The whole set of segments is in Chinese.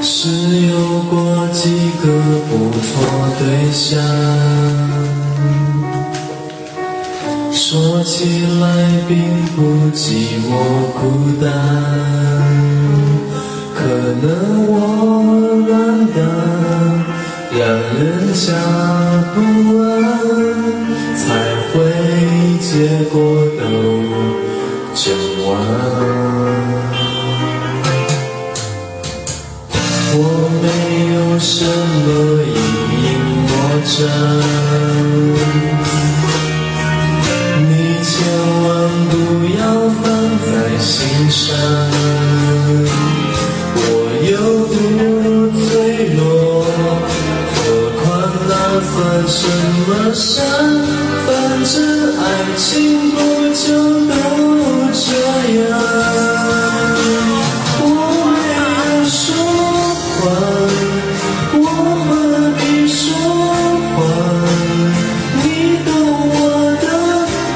是有过几个不错对象，说起来并不寂寞孤单，可能我乱的让人家不安，才会结果都整完。我没有什么阴影魔障，你千万不要放在心上。我又不脆弱，何况那算什么伤？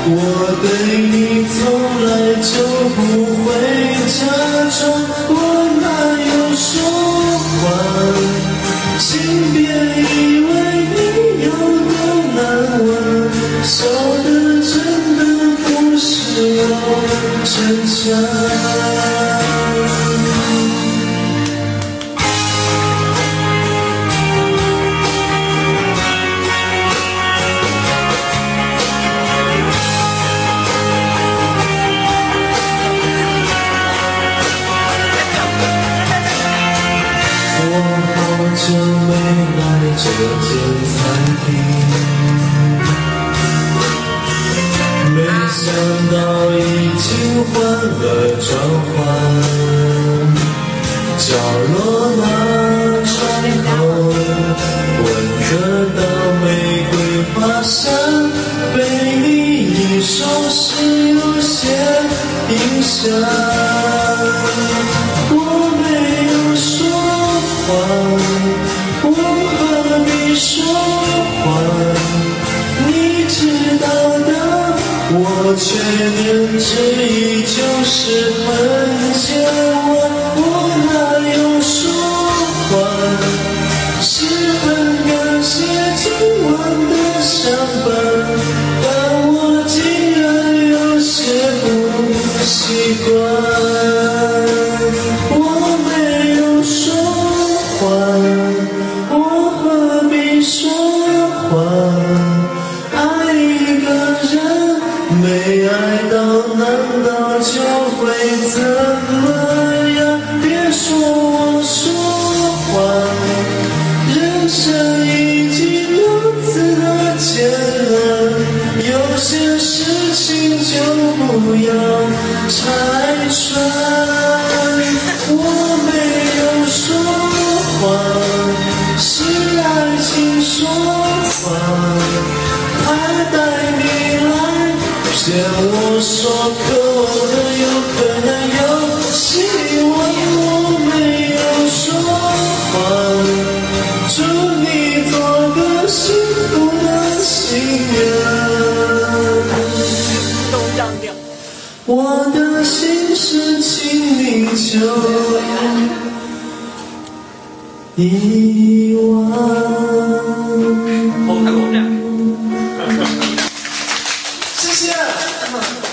我对你从来就不会假装。我哪有说谎？请别以为你有多难忘，笑的真的不是我逞强。好久没来这间餐厅，没想到已经换了装潢。角落那窗口闻得到玫瑰花香，被你一收拾有些影响。我何必说谎？你知道的，我缺点之一就是很健忘。我爱到，难道就会怎么样？别说我说谎，人生已经如此的艰难，有些事情就不要拆穿。我说可我的有可能有希望。我没有说谎，祝你做个幸福的新人。都让掉。我的心事，请你就遗忘。